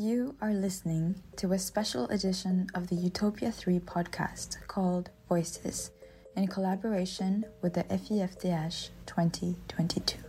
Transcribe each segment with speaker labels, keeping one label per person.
Speaker 1: You are listening to a special edition of the Utopia 3 podcast called Voices in collaboration with the FIFDH 2022.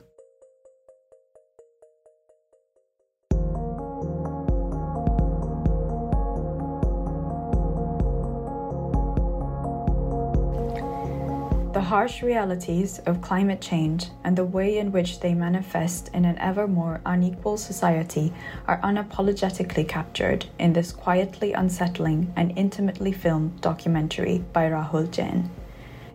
Speaker 1: Harsh realities of climate change and the way in which they manifest in an ever more unequal society are unapologetically captured in this quietly unsettling and intimately filmed documentary by Rahul Jain.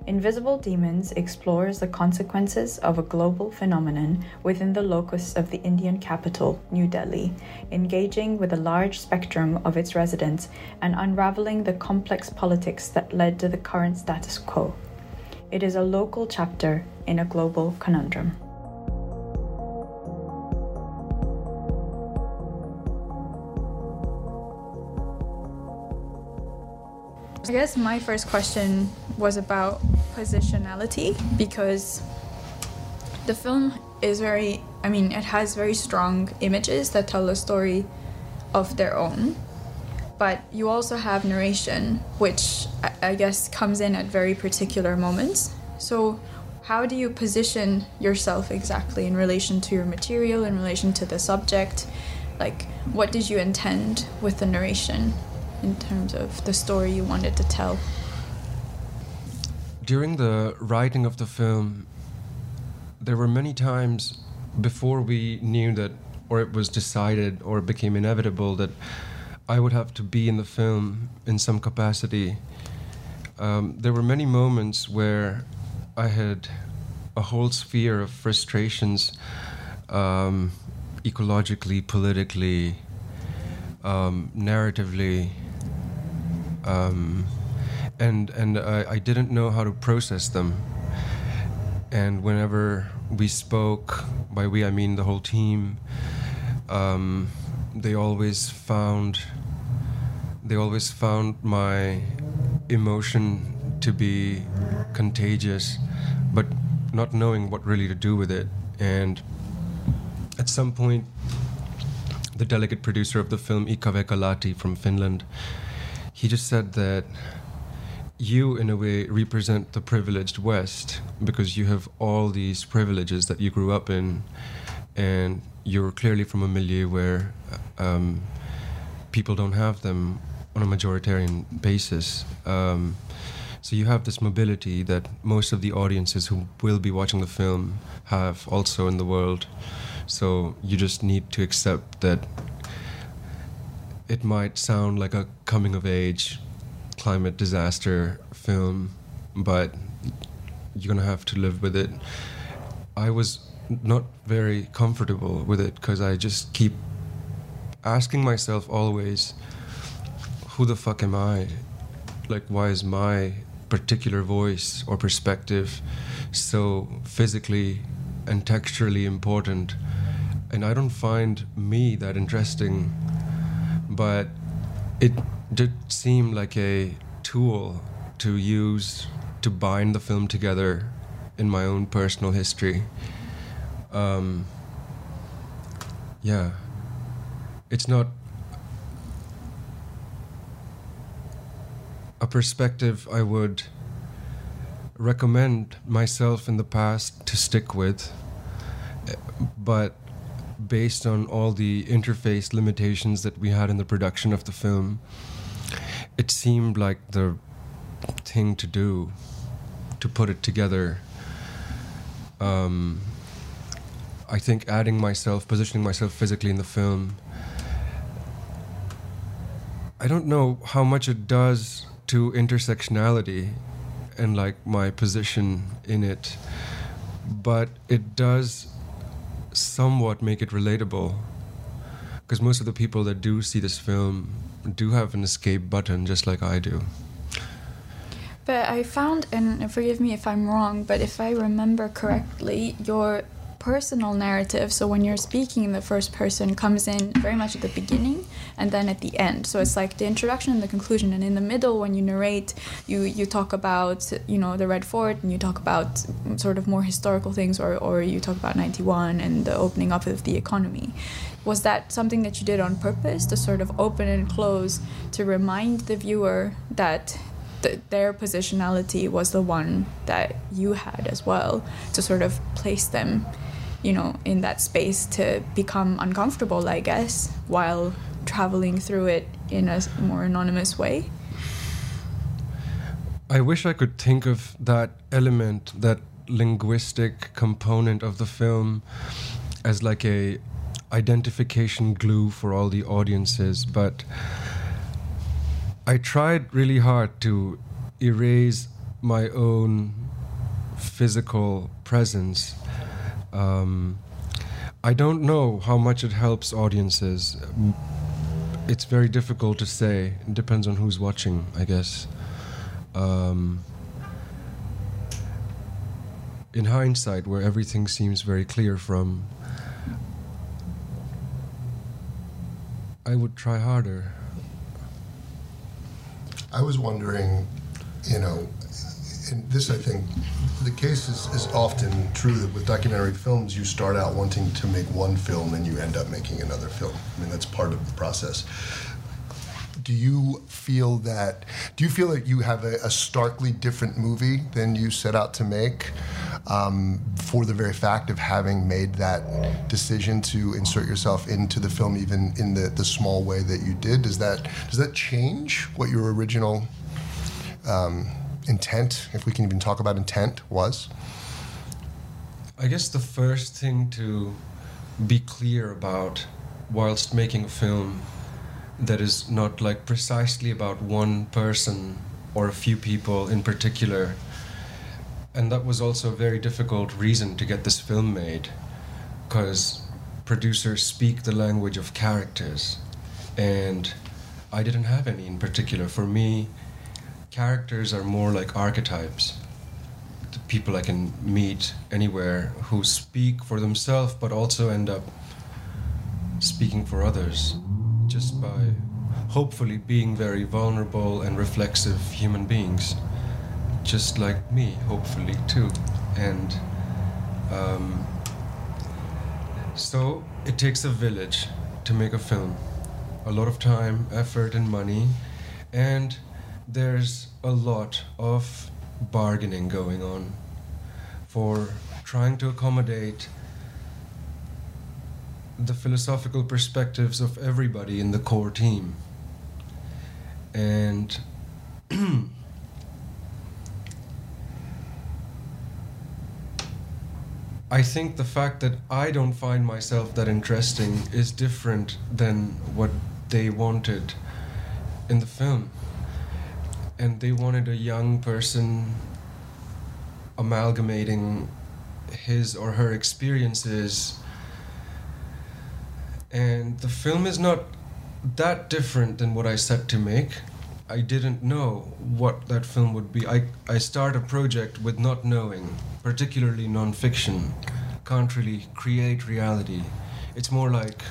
Speaker 1: Invisible Demons explores the consequences of a global phenomenon within the locus of the Indian capital, New Delhi, engaging with a large spectrum of its residents and unraveling the complex politics that led to the current status quo. It is a local chapter in a global conundrum. I guess my first question was about positionality because the film is very, I mean, it has very strong images that tell a story of their own but you also have narration, which I guess comes in at very particular moments. So, how do you position yourself exactly in relation to your material, in relation to the subject? Like, what did you intend with the narration in terms of the story you wanted to tell?
Speaker 2: During the writing of the film, there were many times before we knew that, or it was decided, or it became inevitable that I would have to be in the film in some capacity. Um, there were many moments where I had a whole sphere of frustrations, um, ecologically, politically, um, narratively, um, and and I, I, didn't know how to process them. And whenever we spoke, by we I mean the whole team. Um, they always found they always found my emotion to be contagious, but not knowing what really to do with it. And at some point, the delegate producer of the film, Iikka Vehkalahti from Finland, he just said that you, in a way, represent the privileged West because you have all these privileges that you grew up in, and you're clearly from a milieu where um, people don't have them on a majoritarian basis. Um, so you have this mobility that most of the audiences who will be watching the film have also in the world. So you just need to accept that it might sound like a coming of age climate disaster film, but you're gonna have to live with it. I was not very comfortable with it because I just keep asking myself always, who the fuck am I? Like, why is my particular voice or perspective so physically and texturally important? And I don't find me that interesting, but it did seem like a tool to use to bind the film together in my own personal history. Um, yeah it's not a perspective I would recommend myself in the past to stick with, but based on all the interface limitations that we had in the production of the film, it seemed like the thing to do to put it together. Um, I think adding myself, positioning myself physically in the film, I don't know how much it does to intersectionality and like my position in it, but it does somewhat make it relatable. Because most of the people that do see this film do have an escape button, just like I do.
Speaker 1: But I found, and forgive me if I'm wrong, but if I remember correctly, your personal narrative. So when you're speaking in the first person comes in very much at the beginning and then at the end. So it's like the introduction and the conclusion. And in the middle, when you narrate, you you talk about you know the Red Fort and you talk about sort of more historical things, or or you talk about '91 and the opening up of the economy. Was that something that you did on purpose to sort of open and close to remind the viewer that th- their positionality was the one that you had as well to sort of place them you know in that space to become uncomfortable i guess while traveling through it in a more anonymous way
Speaker 2: i wish i could think of that element that linguistic component of the film as like a identification glue for all the audiences but I tried really hard to erase my own physical presence. Um, I don't know how much it helps audiences. It's very difficult to say. It depends on who's watching, I guess. Um, in hindsight, where everything seems very clear from, I would try harder.
Speaker 3: I was wondering, you know, and this I think the case is, is often true that with documentary films you start out wanting to make one film and you end up making another film. I mean that's part of the process. Do you feel that? Do you feel that you have a, a starkly different movie than you set out to make, um, for the very fact of having made that decision to insert yourself into the film, even in the, the small way that you did? Does that does that change what your original um, intent, if we can even talk about intent, was?
Speaker 2: I guess the first thing to be clear about whilst making a film that is not like precisely about one person or a few people in particular. And that was also a very difficult reason to get this film made because producers speak the language of characters and I didn't have any in particular. For me, characters are more like archetypes. The people I can meet anywhere who speak for themselves but also end up speaking for others just by hopefully being very vulnerable and reflexive human beings, just like me, hopefully too. And um, so it takes a village to make a film a lot of time, effort, and money, and there's a lot of bargaining going on for trying to accommodate the philosophical perspectives of everybody in the core team. And I think the fact that I don't find myself that interesting is different than what they wanted in the film. And they wanted a young person amalgamating his or her experiences and the film is not that different than what I set to make. I didn't know what that film would be. I, I start a project with not knowing, particularly nonfiction. Can't really create reality. It's more like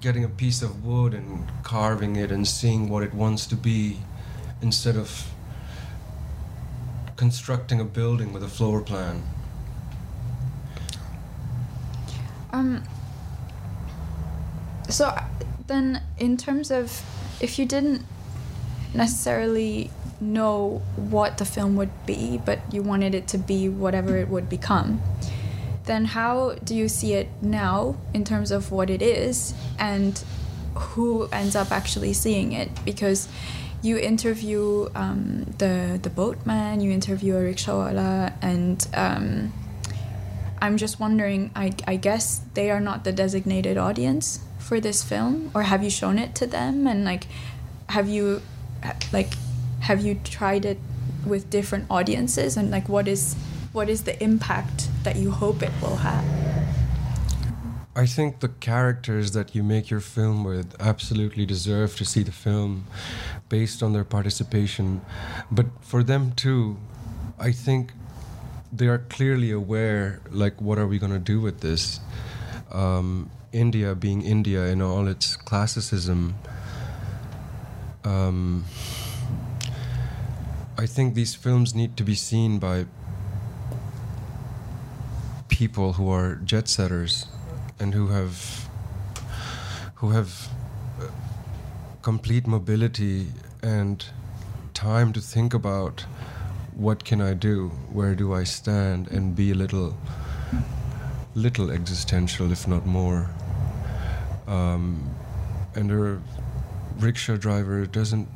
Speaker 2: getting a piece of wood and carving it and seeing what it wants to be instead of constructing a building with a floor plan.
Speaker 1: Um, so uh, then, in terms of if you didn't necessarily know what the film would be, but you wanted it to be whatever it would become, then how do you see it now in terms of what it is and who ends up actually seeing it? Because you interview um, the the boatman, you interview e-rickshaw wala, and um, I'm just wondering. I, I guess they are not the designated audience for this film, or have you shown it to them? And like, have you, like, have you tried it with different audiences? And like, what is what is the impact that you hope it will have?
Speaker 2: I think the characters that you make your film with absolutely deserve to see the film based on their participation. But for them too, I think they are clearly aware, like, what are we going to do with this? Um, India being India in all its classicism. Um, I think these films need to be seen by people who are jet setters and who have who have uh, complete mobility and time to think about what can I do, where do I stand, and be a little little existential, if not more. Um, and a rickshaw driver doesn't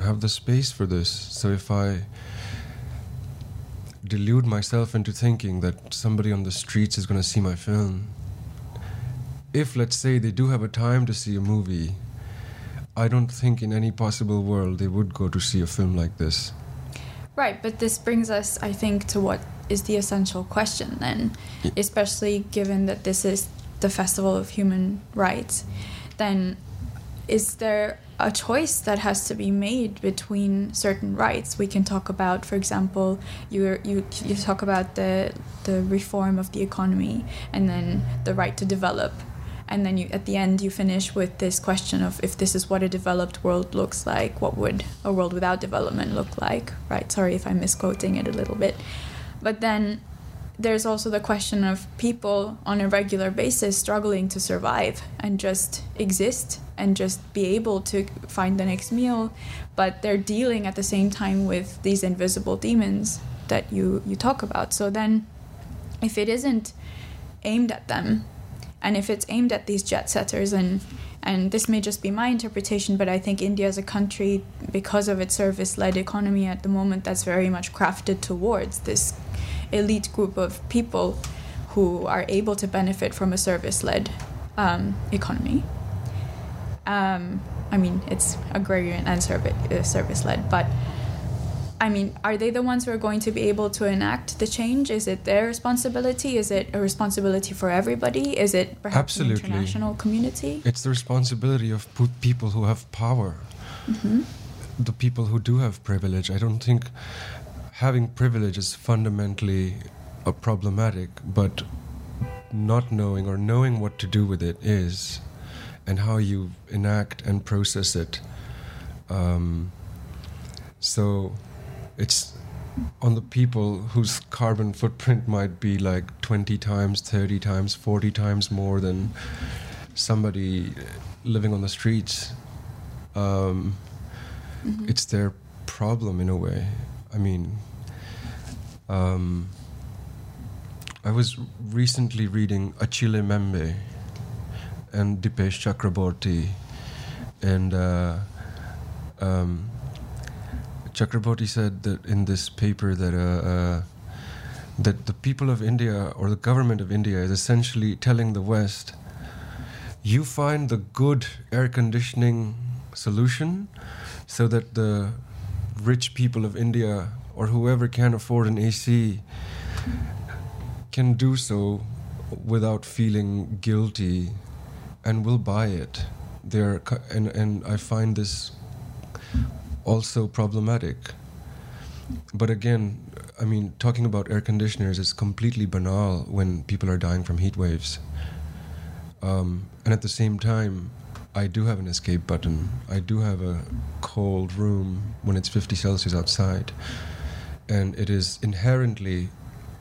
Speaker 2: have the space for this. So if I delude myself into thinking that somebody on the streets is going to see my film, if let's say they do have a time to see a movie, I don't think in any possible world they would go to see a film like this.
Speaker 1: Right, but this brings us, I think, to what is the essential question then,
Speaker 2: Yeah.
Speaker 1: especially given that this is the Festival of Human Rights. Then, is there a choice that has to be made between certain rights? We can talk about, for example, you you you talk about the the reform of the economy and then the right to develop. And then you, at the end, you finish with this question of if this is what a developed world looks like, what would a world without development look like, right? Sorry if I'm misquoting it a little bit. But then there's also the question of people on a regular basis struggling to survive and just exist and just be able to find the next meal, but they're dealing at the same time with these invisible demons that you, you talk about. So then, if it isn't aimed at them, and if it's aimed at these jet setters and and this may just be my interpretation but i think india is a country because of its service-led economy at the moment that's very much crafted towards this elite group of people who are able to benefit from a service-led um, economy um, i mean it's agrarian and service, uh, service-led but I mean, are they the ones who are going to be able to enact the change? Is it their responsibility? Is it a responsibility for everybody? Is it perhaps
Speaker 2: Absolutely.
Speaker 1: an international community?
Speaker 2: It's the responsibility of people who have power,
Speaker 1: hmm
Speaker 2: the people who do have privilege. I don't think having privilege is fundamentally uh, problematic, but not knowing or knowing what to do with it is, and how you enact and process it. Um, so it's on the people whose carbon footprint might be like 20 times, 30 times, 40 times more than somebody living on the streets. Um,
Speaker 1: Mm-hmm.
Speaker 2: It's their problem in a way. I mean, um, I was recently reading Achille Mbembe and Dipesh Chakrabarty, and uh, um, Chakrabarty said that in this paper that uh, uh, that the people of India or the government of India is essentially telling the West, you find the good air conditioning solution so that the rich people of India or whoever can afford an AC can do so without feeling guilty and will buy it. They're, and, and I find this also problematic. But again, I mean, talking about air conditioners is completely banal when people are dying from heat waves. Um, and at the same time, I do have an escape button. I do have a cold room when it's 50 Celsius outside. And it is inherently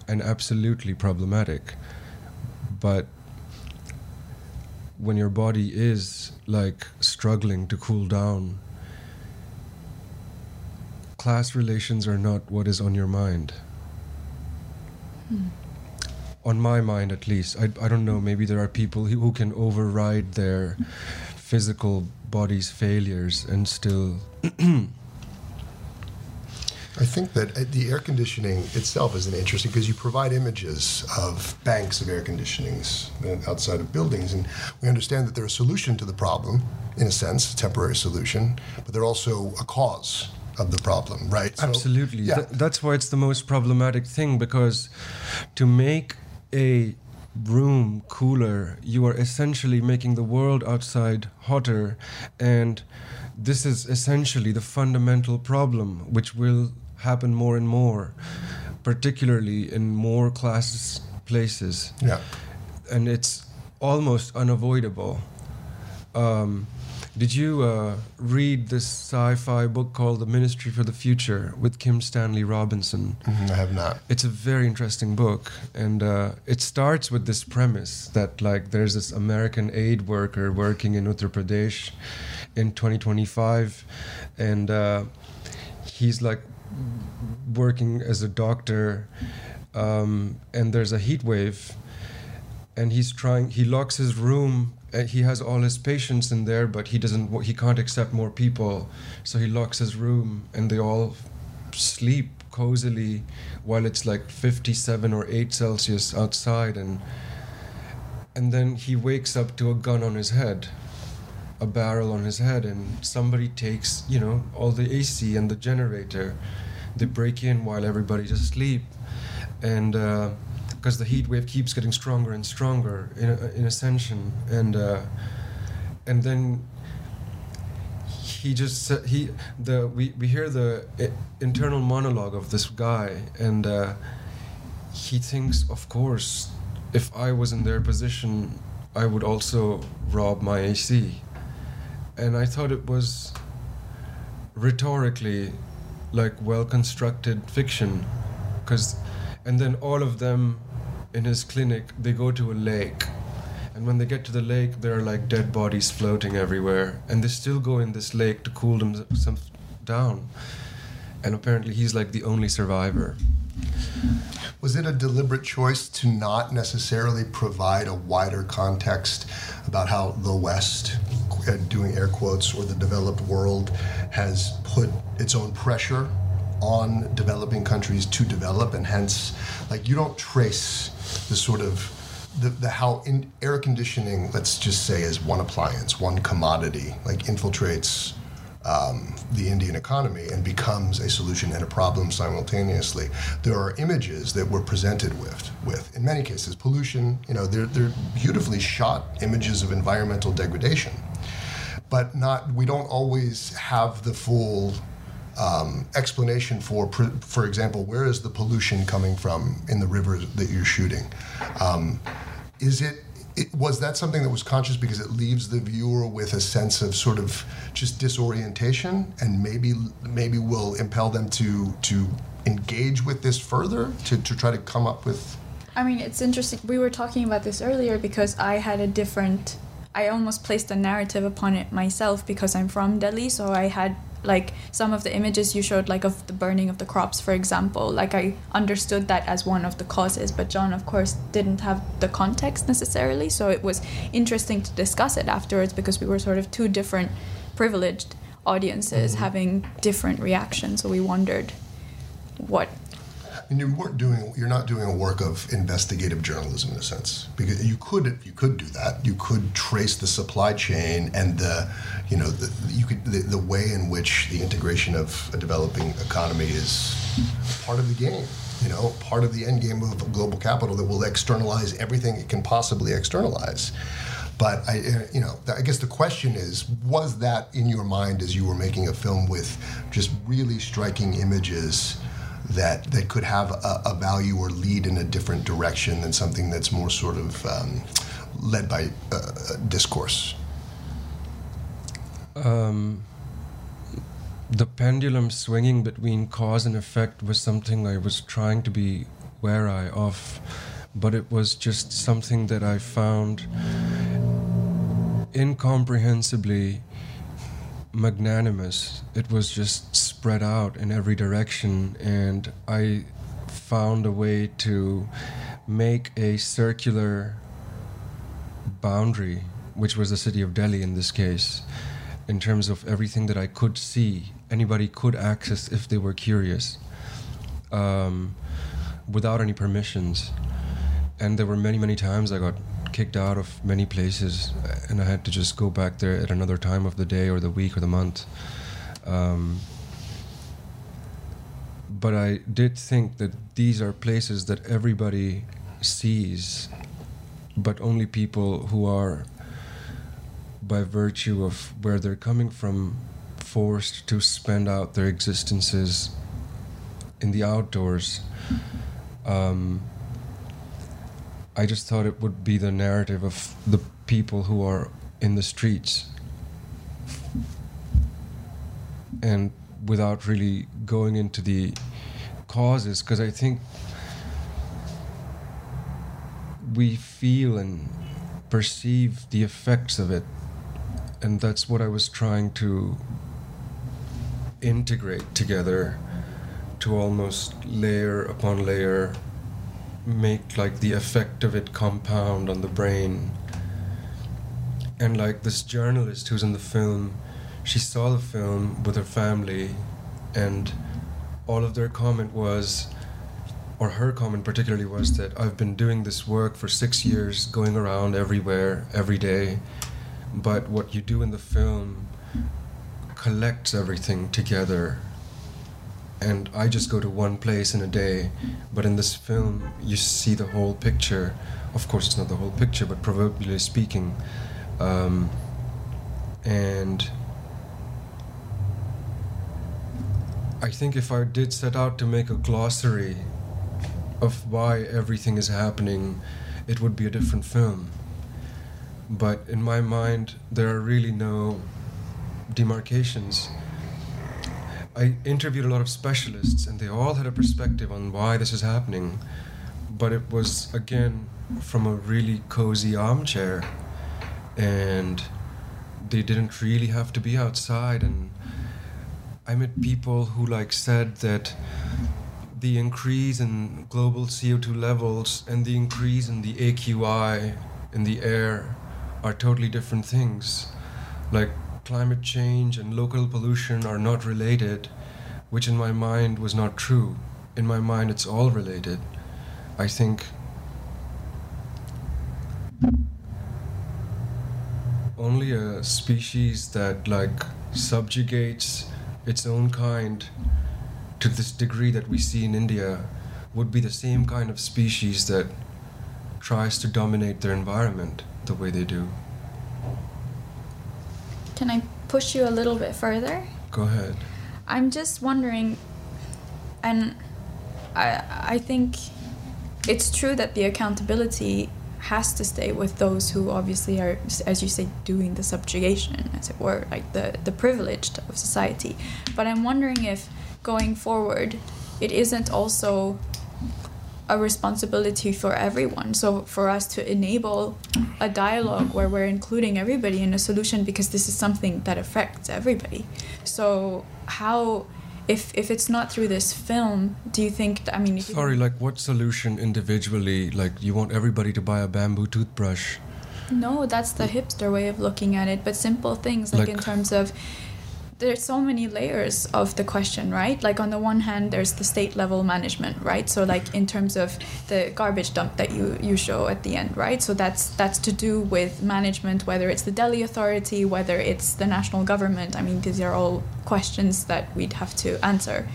Speaker 2: and absolutely problematic. But when your body is like struggling to cool down, class relations are not what is on your mind. Hmm. On my mind, at least. I, I don't know, maybe there are people who, who can override their physical body's failures and still.
Speaker 3: I think that uh, the air conditioning itself is an interesting because you provide images of banks of air conditionings uh, outside of buildings, and we understand that they're a solution to the problem, in a sense, a temporary solution, but they're also a cause of the problem, right? So-
Speaker 2: Absolutely.
Speaker 3: yeah.
Speaker 2: Th- that's why it's the most problematic thing because to make a room cooler, you are essentially making the world outside hotter. And this is essentially the fundamental problem, which will happen more and more. particularly in more classes places,
Speaker 3: Yeah.
Speaker 2: and it's almost unavoidable. Um, did you uh, read this sci-fi book called The Ministry for the Future with Kim Stanley Robinson?
Speaker 3: Mhm, I have not.
Speaker 2: It's a very interesting book, and uh, it starts with this premise that like there's this American aid worker working in Uttar Pradesh in 2025, and uh, he's like working as a doctor, um, and there's a heat wave, and he's trying. He locks his room. And he has all his patients in there, but he doesn't. He can't accept more people, so he locks his room, and they all sleep cozily while it's like 57 or 8 celsius outside and and then he wakes up to a gun on his head a barrel on his head and somebody takes you know all the ac and the generator. They break in while everybody's asleep and because the heat wave keeps getting stronger and stronger in, in ascension. And uh, and then he just he the we, we hear the internal monologue of this guy. And uh, he thinks of course if i was in their position i would also rob my ac and i thought it was rhetorically like well constructed fiction because and then all of them in his clinic they go to a lake. And when they get to the lake there are like dead bodies floating everywhere. And they still go in this lake to cool themselves down. And apparently he's like the only survivor.
Speaker 3: Was it a deliberate choice to not necessarily provide a wider context about how the West, doing air quotes, or the developed world has put its own pressure on developing countries to develop, and hence, like, you don't trace the sort of the, the how in air conditioning, let's just say, as one appliance, one commodity, like infiltrates um, the Indian economy and becomes a solution and a problem simultaneously. There are images that we're presented with, with in many cases, pollution. You know, they're, they're beautifully shot images of environmental degradation, but not. We don't always have the full um, explanation for, for example, where is the pollution coming from in the rivers that you're shooting? Um, is it, it was that something that was conscious because it leaves the viewer with a sense of sort of just disorientation and maybe maybe will impel them to to engage with this further to, to try to come up with
Speaker 1: I mean, it's interesting. We were talking about this earlier because I had a different. I almost placed a narrative upon it myself because I'm from Delhi, so I had like some of the images you showed, like of the burning of the crops, for example. Like I understood that as one of the causes, but John, of course, didn't have the context necessarily. So it was interesting to discuss it afterwards because we were sort of two different privileged audiences mm-hmm. having different reactions. So we wondered what
Speaker 3: and you weren't doing you're not doing a work of investigative journalism in a sense. Because you could you could do that. You could trace the supply chain and the you know the, you could the, the way in which the integration of a developing economy is part of the game you know part of the end game of global capital that will externalize everything it can possibly externalize. But I, you know, I guess the question is: Was that in your mind as you were making a film with just really striking images that that could have a, a value or lead in a different direction than something that's more sort of um, led by uh, discourse?
Speaker 2: um, the pendulum swinging between cause and effect was something I was trying to be wary of, but it was just something that I found incomprehensibly magnanimous. It was just spread out in every direction, and I found a way to make a circular boundary, which was the city of Delhi in this case, in terms of everything that I could see, anybody could access if they were curious, um, without any permissions. And there were many, many times I got kicked out of many places, and I had to just go back there at another time of the day or the week or the month. Um, but I did think that these are places that everybody sees, but only people who are, by virtue of where they're coming from, forced to spend out their existences in the outdoors. Um, I just thought it would be the narrative of the people who are in the streets. And without really going into the causes, because I think we feel and perceive the effects of it. And that's what I was trying to integrate together to almost layer upon layer make like the effect of it compound on the brain. And like this journalist who's in the film she saw the film with her family and all of their comment was or her comment particularly was that I've been doing this work for 6 years going around everywhere every day but what you do in the film collects everything together and I just go to one place in a day. But in this film, you see the whole picture. Of course, it's not the whole picture, but proverbially speaking. Um, and I think if I did set out to make a glossary of why everything is happening, it would be a different film. But in my mind, there are really no demarcations I interviewed a lot of specialists, and they all had a perspective on why this is happening. But it was, again, from a really cozy armchair. And they didn't really have to be outside. And I met people who, like, said that the increase in global CO2 levels and the increase in the AQI in the air are totally different things. Like, climate change and local pollution are not related, which in my mind was not true. In my mind, it's all related. I think only a species that like subjugates its own kind to this degree that we see in India would be the same kind of species that tries to dominate their environment the way they do.
Speaker 1: Can I push you a little bit further?
Speaker 2: Go ahead.
Speaker 1: I'm just wondering, and I I think it's true that the accountability has to stay with those who obviously are, as you say, doing the subjugation, as it were, like the the privileged of society. But I'm wondering if going forward, it isn't also a responsibility for everyone. So for us to enable a dialogue where we're including everybody in a solution because this is something that affects everybody. So how if if it's not through this film, do you think I mean
Speaker 2: Sorry, like what solution individually like you want everybody to buy a bamboo toothbrush?
Speaker 1: No, that's the hipster way of looking at it, but simple things like, like in terms of there's so many layers of the question, right? Like on the one hand, there's the state level management, right? So like in terms of the garbage dump that you you show at the end, right? So that's that's to do with management, whether it's the Delhi Authority, whether it's the national government. I mean, these are all questions that we'd have to answer.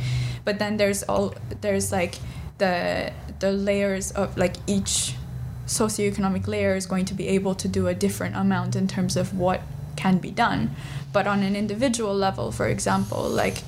Speaker 1: But then there's all there's like the the layers of like each socioeconomic layer is going to be able to do a different amount in terms of what can be done. But on an individual level for example like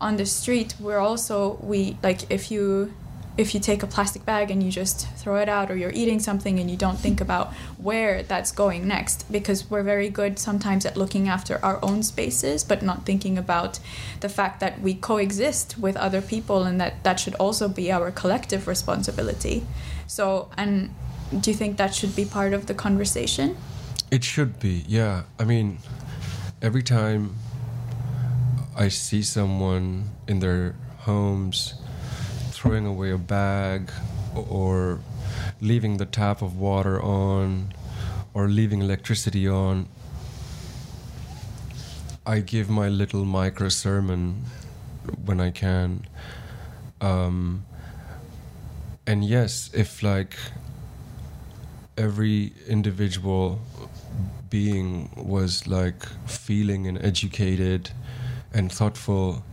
Speaker 1: on the street we're also we like if you if you take a plastic bag and you just throw it out or you're eating something and you don't think about where that's going next because we're very good sometimes at looking after our own spaces but not thinking about the fact that we coexist with other people and that that should also be our collective responsibility. So and do you think that should be part of the conversation
Speaker 2: it should be yeah i mean every time I see someone in their homes throwing away a bag or leaving the tap of water on or leaving electricity on, I give my little micro sermon when I can. Um, and yes, if like every individual being was like feeling and educated and thoughtful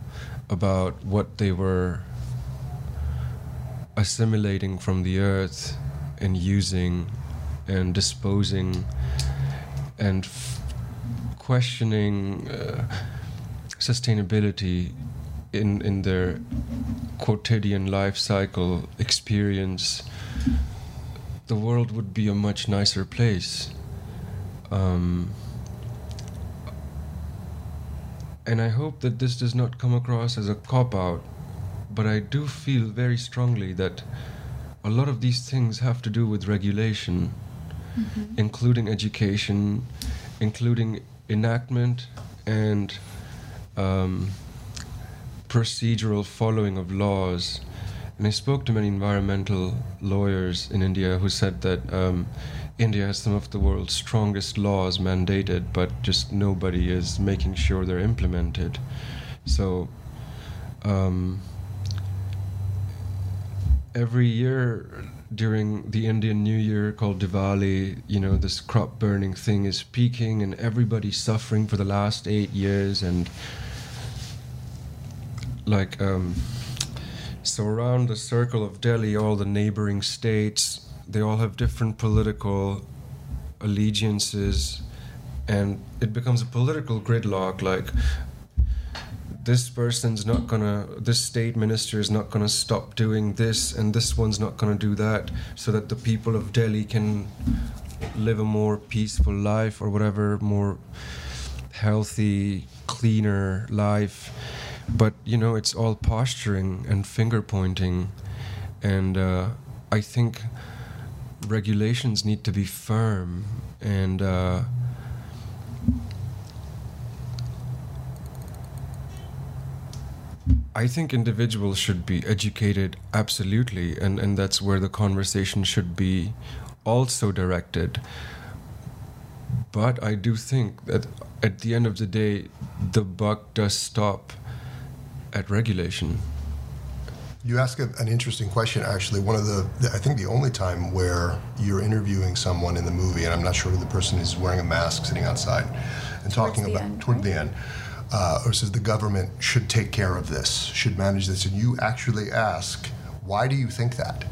Speaker 2: about what they were assimilating from the earth and using and disposing and f- questioning uh, sustainability in in their quotidian life cycle experience, the world would be a much nicer place. Um, and I hope that this does not come across as a cop out, but I do feel very strongly that a lot of these things have to do with regulation, mm-hmm. including education, including enactment and um, procedural following of laws. And I spoke to many environmental lawyers in India who said that um, India has some of the world's strongest laws mandated, but just nobody is making sure they're implemented. So, um, every year during the Indian New Year called Diwali, you know, this crop burning thing is peaking and everybody's suffering for the last eight years. And like, um, so around the circle of Delhi, all the neighboring states, they all have different political allegiances. And it becomes a political gridlock. Like, this person's not gonna this state minister is not gonna stop doing this and this one's not gonna do that so that the people of delhi can live a more peaceful life or whatever more healthy cleaner life but you know it's all posturing and finger pointing and uh, i think regulations need to be firm and uh, I think individuals should be educated absolutely, and, and that's where the conversation should be also directed. But I do think that at the end of the day, the buck does stop at regulation.
Speaker 3: You ask a, an interesting question, actually. One of the, I think the only time where you're interviewing someone in the movie, and I'm not sure who the person is wearing a mask sitting outside and talking about end, toward right? the end uh, or says the government should take care of this, should manage this, and you actually ask, why do you think that?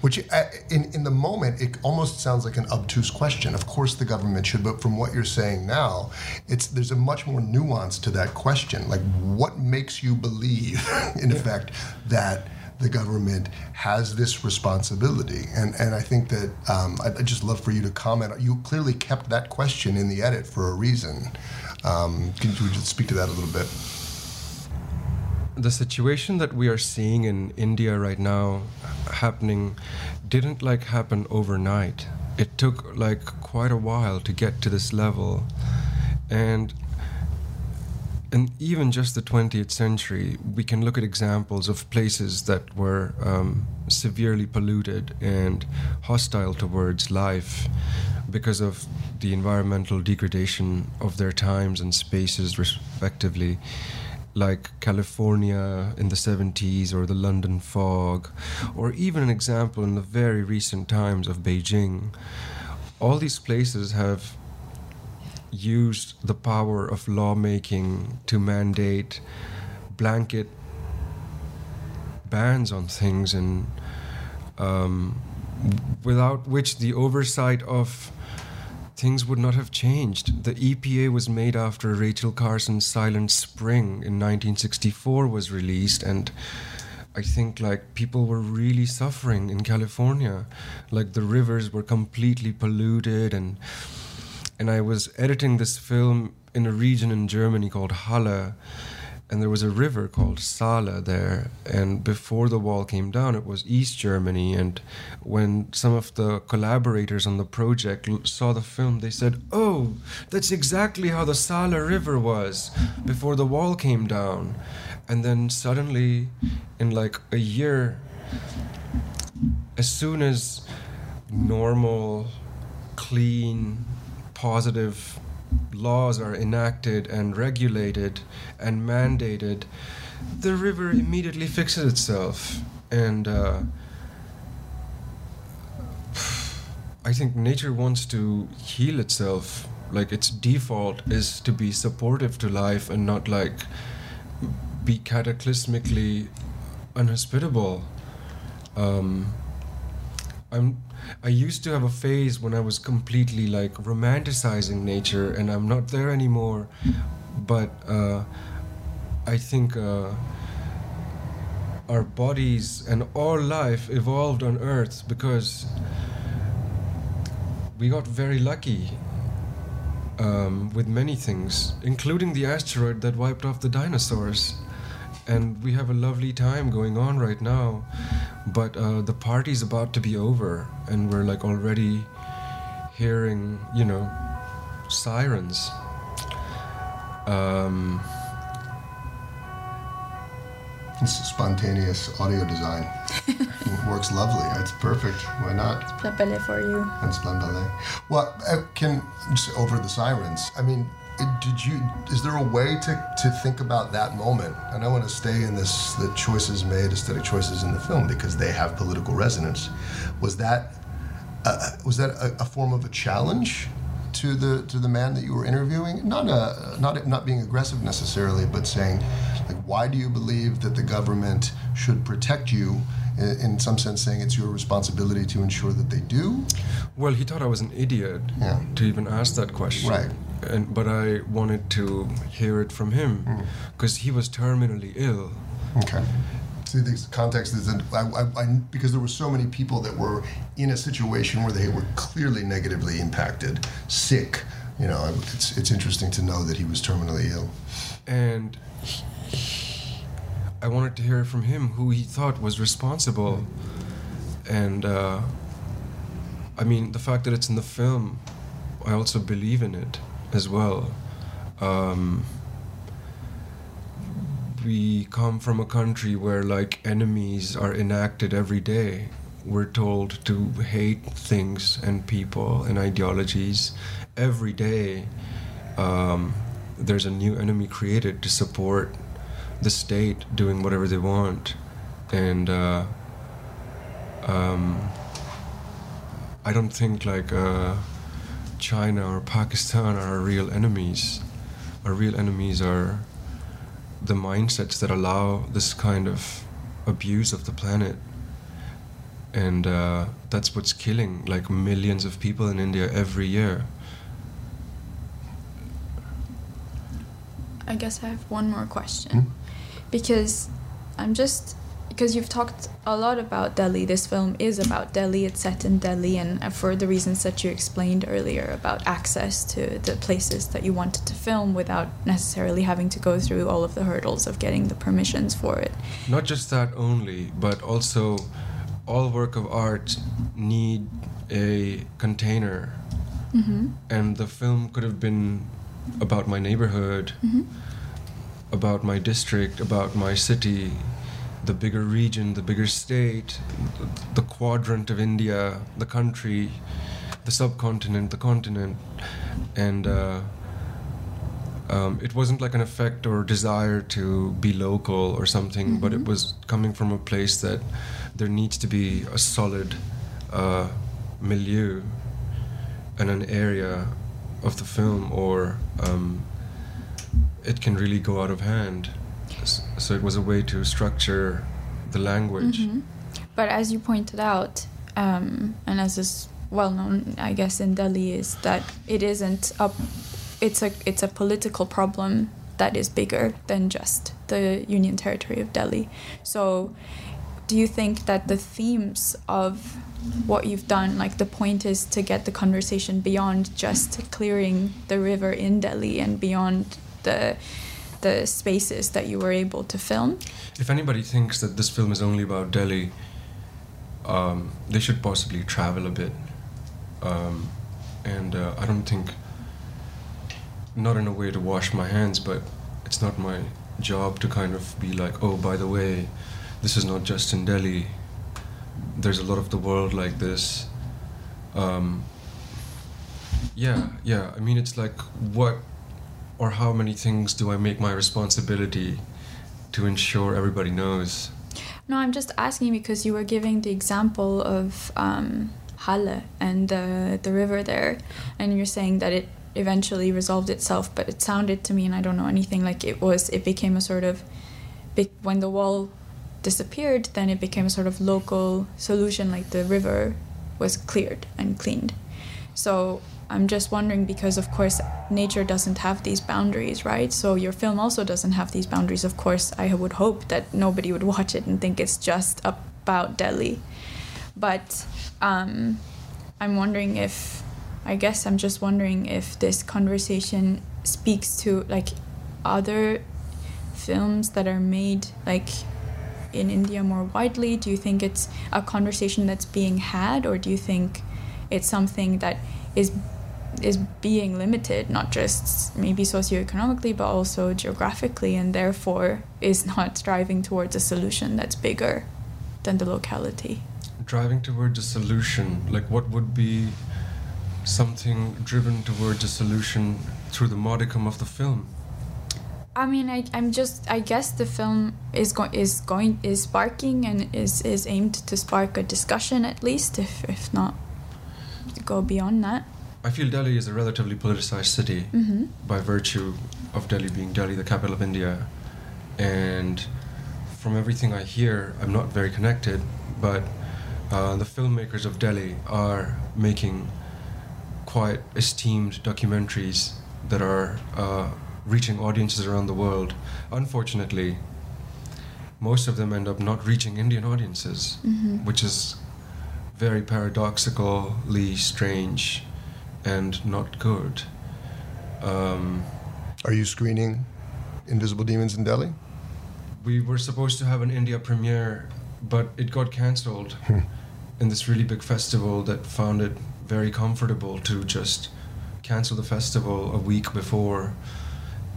Speaker 3: Which, uh, in, in the moment, it almost sounds like an obtuse question. Of course, the government should, but from what you're saying now, it's there's a much more nuance to that question. Like, what makes you believe, in yeah. effect, that the government has this responsibility? And and I think that um, I'd, just love for you to comment. You clearly kept that question in the edit for a reason. Um, can you just speak to that a little bit?
Speaker 2: The situation that we are seeing in India right now happening didn't like happen overnight. It took like quite a while to get to this level. And and even just the 20th century, we can look at examples of places that were um, severely polluted and hostile towards life because of the environmental degradation of their times and spaces, respectively, like California in the 70s or the London fog, or even an example in the very recent times of Beijing. All these places have used the power of lawmaking to mandate blanket bans on things and um, without which the oversight of things would not have changed. The EPA was made after Rachel Carson's Silent Spring in 1964 was released, and I think like people were really suffering in California. Like the rivers were completely polluted, and and I was editing this film in a region in Germany called Halle and there was a river called Saale there. And before the wall came down, it was East Germany. And when some of the collaborators on the project saw the film, they said, "Oh, that's exactly how the Saale River was before the wall came down." And then suddenly, in like a year, as soon as normal, clean, positive laws are enacted and regulated and mandated, the river immediately fixes itself. And uh, I think nature wants to heal itself. Like its default is to be supportive to life and not like be cataclysmically unhospitable. Um, I'm I used to have a phase when I was completely like romanticizing nature, and I'm not there anymore. But uh, I think uh, our bodies and all life evolved on Earth because we got very lucky um, with many things, including the asteroid that wiped off the dinosaurs. And we have a lovely time going on right now, but uh, the party's about to be over, and we're like already hearing, you know, sirens. Um,
Speaker 3: It's spontaneous audio design. Works lovely. It's perfect. Why not?
Speaker 1: Plapele for you.
Speaker 3: And Splendale. Well, uh, can just over the sirens. I mean, it- did you? Is there a way to to think about that moment? And I want to stay in this the choices made, aesthetic choices in the film because they have political resonance. Was that uh, was that a, a form of a challenge to the to the man that you were interviewing? Not a not not being aggressive necessarily, but saying like, why do you believe that the government should protect you? In, in some sense, saying it's your responsibility to ensure that they do.
Speaker 2: well, he thought I was an idiot
Speaker 3: Yeah.
Speaker 2: to even ask that question.
Speaker 3: Right.
Speaker 2: And but I wanted to hear it from him
Speaker 3: Mm.
Speaker 2: because he was terminally ill.
Speaker 3: Okay. See, the context is that I, I, I, because there were so many people that were in a situation where they were clearly negatively impacted, sick. You know, it's it's interesting to know that he was terminally ill.
Speaker 2: and I wanted to hear from him who he thought was responsible. And uh, I mean, the fact that it's in the film, I also believe in it as well. Um, we come from a country where like enemies are enacted every day. We're told to hate things and people and ideologies every day. Um, there's a new enemy created to support the state doing whatever they want, and uh, um, I don't think like uh, China or Pakistan are our real enemies. Our real enemies are the mindsets that allow this kind of abuse of the planet. And uh, that's what's killing like millions of people in India every year.
Speaker 1: I guess I have one more question.
Speaker 3: Hmm?
Speaker 1: Because I'm just because you've talked a lot about Delhi. This film is about Delhi. It's set in Delhi, and for the reasons that you explained earlier about access to the places that you wanted to film without necessarily having to go through all of the hurdles of getting the permissions for it.
Speaker 2: Not just that only, but also all work of art need a container.
Speaker 1: Mm-hmm.
Speaker 2: And the film could have been about my neighborhood,
Speaker 1: Mm-hmm.
Speaker 2: about my district, about my city, the bigger region, the bigger state, the, the quadrant of India, the country, the subcontinent, the continent. And uh, um, it wasn't like an effect or desire to be local or something, but it
Speaker 1: Mhm.
Speaker 2: was coming from a place that there needs to be a solid uh, milieu and an area of the film, or um, it can really go out of hand. So it was a way to structure the language.
Speaker 1: Mhm. But as you pointed out, um, and as is well known, I guess in Delhi, is that it isn't a, it's a it's a political problem that is bigger than just the Union Territory of Delhi. So, do you think that the themes of what you've done, like the point is to get the conversation beyond just clearing the river in Delhi and beyond the the spaces that you were able to film?
Speaker 2: If anybody thinks that this film is only about Delhi, um, they should possibly travel a bit. Um, and uh, I don't think, not in a way to wash my hands, but it's not my job to kind of be like, oh, by the way, this is not just in Delhi. There's a lot of the world like this. Um, yeah, yeah. I mean, it's like what or how many things do I make my responsibility to ensure everybody knows?
Speaker 1: No, I'm just asking because you were giving the example of um, Halle and the the river there, and you're saying that it eventually resolved itself. But it sounded to me, and I don't know anything, like it was it became a sort of big when the wall disappeared, then it became a sort of local solution, like the river was cleared and cleaned. So I'm just wondering because, of course, nature doesn't have these boundaries, right? So your film also doesn't have these boundaries. Of course, I would hope that nobody would watch it and think it's just about Delhi. But um, I'm wondering if, I guess I'm just wondering if this conversation speaks to like other films that are made like in India more widely? Do you think it's a conversation that's being had, or do you think it's something that is is being limited, not just maybe socioeconomically, but also geographically, and therefore is not striving towards a solution that's bigger than the locality?
Speaker 2: Driving towards a solution, like what would be something driven towards a solution through the modicum of the film?
Speaker 1: I mean, I, I'm just. I guess the film is going is going is sparking and is is aimed to spark a discussion at least, if if not go beyond that.
Speaker 2: I feel Delhi is a relatively politicized city
Speaker 1: hmm
Speaker 2: by virtue of Delhi being Delhi, the capital of India, and from everything I hear, I'm not very connected, but uh, the filmmakers of Delhi are making quite esteemed documentaries that are uh, reaching audiences around the world. Unfortunately, most of them end up not reaching Indian audiences,
Speaker 1: hmm
Speaker 2: which is very paradoxically strange and not good. Um,
Speaker 3: Are you screening Invisible Demons in Delhi?
Speaker 2: we were supposed to have an India premiere, but it got cancelled
Speaker 3: Hmm.
Speaker 2: in this really big festival that found it very comfortable to just cancel the festival a week before,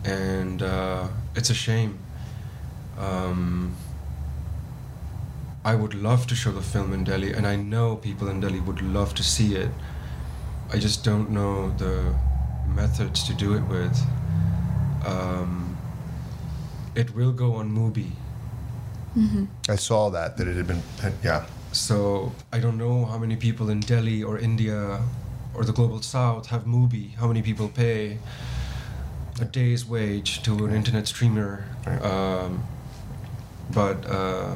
Speaker 2: and uh, it's a shame. Um, I would love to show the film in Delhi, and I know people in Delhi would love to see it. I just don't know the methods to do it with. Um, it will go on Mubi,
Speaker 1: hmm
Speaker 3: I saw that that it had been yeah.
Speaker 2: so I don't know how many people in Delhi or India or the global south have Mubi. How many people pay a day's wage to an internet streamer?
Speaker 3: Right.
Speaker 2: Um, but uh,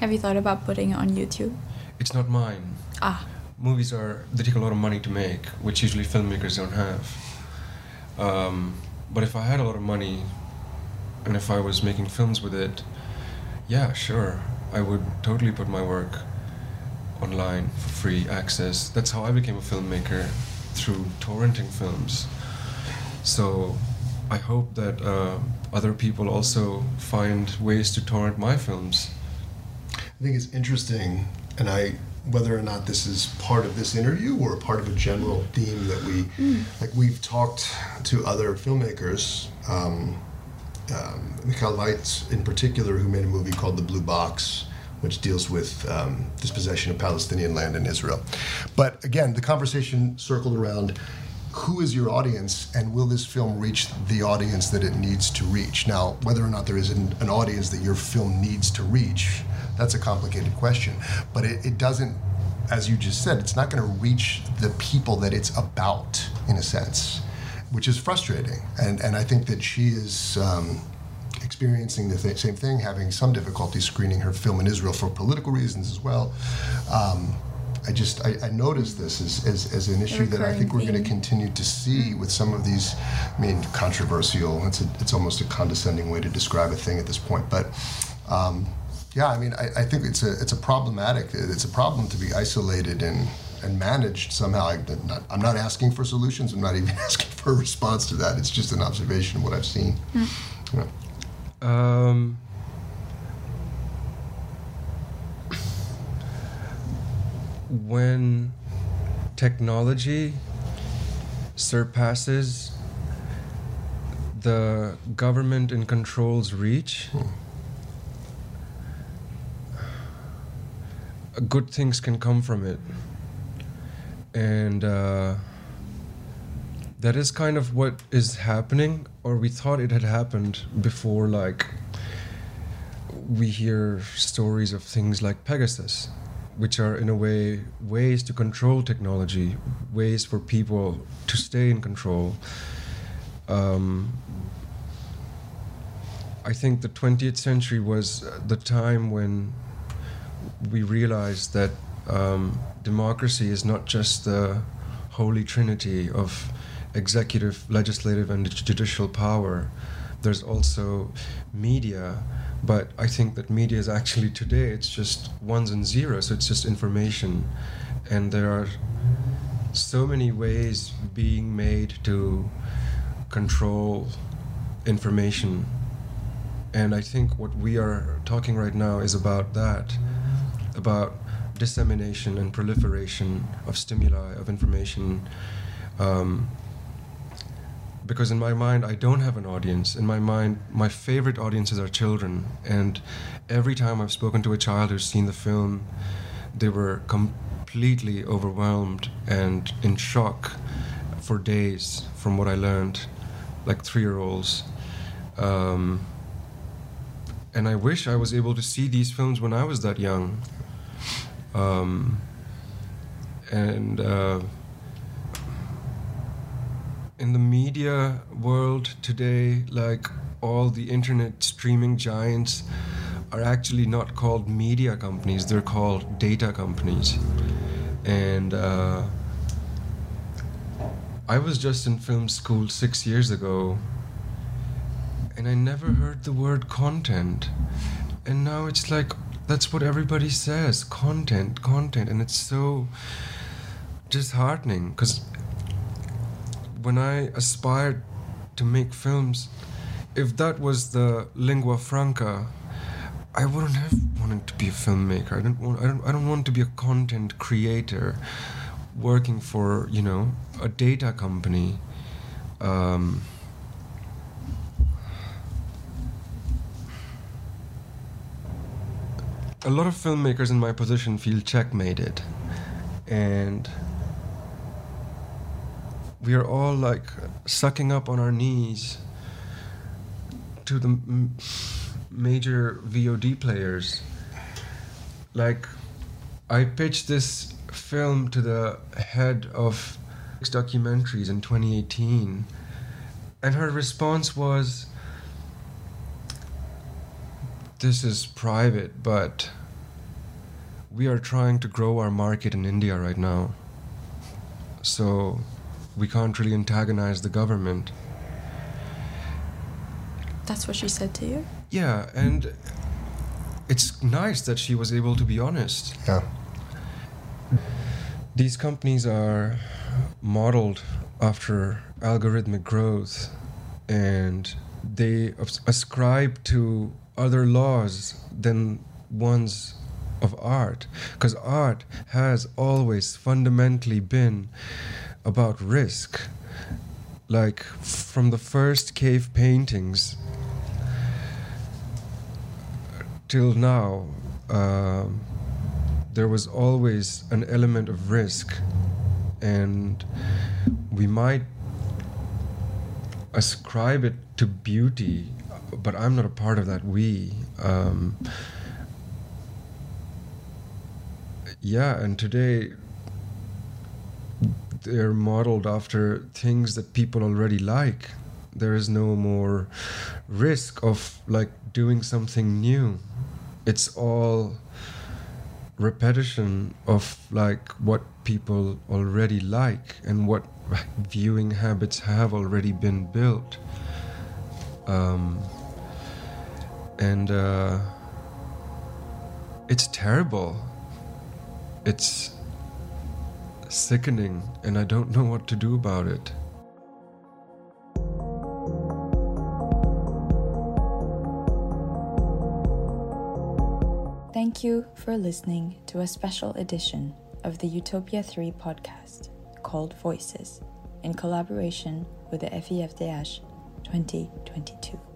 Speaker 1: Have you thought about putting it on YouTube?
Speaker 2: it's not mine.
Speaker 1: Ah,
Speaker 2: movies are they take a lot of money to make, which usually filmmakers don't have. Um, but if I had a lot of money, and if I was making films with it, yeah, sure, I would totally put my work online for free access. That's how I became a filmmaker through torrenting films. So I hope that uh, other people also find ways to torrent my films.
Speaker 3: I think it's interesting, and I whether or not this is part of this interview or part of a general theme that we like we've talked to other filmmakers um, um, Michal Weitz in particular who made a movie called The Blue Box which deals with um, dispossession of Palestinian land in Israel. But again the conversation circled around who is your audience and will this film reach the audience that it needs to reach? Now whether or not there is an, an audience that your film needs to reach that's a complicated question but it, it doesn't as you just said it's not going to reach the people that it's about in a sense which is frustrating and, and i think that she is um, experiencing the th- same thing having some difficulty screening her film in israel for political reasons as well um, I just I, I noticed this as, as, as an issue that I think we're going to continue to see with some of these. I mean, controversial. It's a, it's almost a condescending way to describe a thing at this point, but. Um, yeah, I mean, I, I think it's a it's a problematic. It's a problem to be isolated and and managed somehow. I, am not, I'm not asking for solutions. I'm not even asking for a response to that. It's just an observation of what I've seen. Yeah.
Speaker 2: Um, when technology surpasses the government and control's reach, good things can come from it. And uh, that is kind of what is happening, or we thought it had happened before, like we hear stories of things like Pegasus, which are in a way ways to control technology, ways for people to stay in control. Um, I think the 20th century was the time when we realize that um, democracy is not just the holy trinity of executive, legislative, and judicial power. There's also media, but I think that media is actually today it's just ones and zeros. So it's just information, and there are so many ways being made to control information. And I think what we are talking right now is about that, about dissemination and proliferation of stimuli, of information. Um, because in my mind, I don't have an audience. In my mind, my favorite audiences are children. And every time I've spoken to a child who's seen the film, they were completely overwhelmed and in shock for days from what I learned, like three year olds. Um, and I wish I was able to see these films when I was that young. Um, and uh, in the media world today, like all the internet streaming giants are actually not called media companies, they're called data companies. And uh, I was just in film school six years ago, and I never heard the word content. And now it's like, that's what everybody says content, content. And it's so disheartening because when I aspired to make films, if that was the lingua franca, I wouldn't have wanted to be a filmmaker. I don't want. I don't. I don't want to be a content creator, working for you know a data company. Um, a lot of filmmakers in my position feel checkmated, and we are all like sucking up on our knees to the m- major VOD players. Like, I pitched this film to the head of documentaries in 2018, and her response was, This is private, but we are trying to grow our market in India right now. So we can't really antagonize the government.
Speaker 1: That's what she said to you?
Speaker 2: Yeah, and it's nice that she was able to be honest.
Speaker 3: Yeah.
Speaker 2: These companies are modeled after algorithmic growth and they ascribe to other laws than ones of art because art has always fundamentally been about risk like from the first cave paintings till now uh, there was always an element of risk and we might ascribe it to beauty but I'm not a part of that we. Um, yeah, and today they're modeled after things that people already like. There is no more risk of like doing something new. It's all repetition of like what people already like and what viewing habits have already been built. Um, and uh, it's terrible. It's sickening, and I don't know what to do about it.
Speaker 1: Thank you for listening to a special edition of the Utopia 3 podcast called Voices in collaboration with the FIFDH 2022.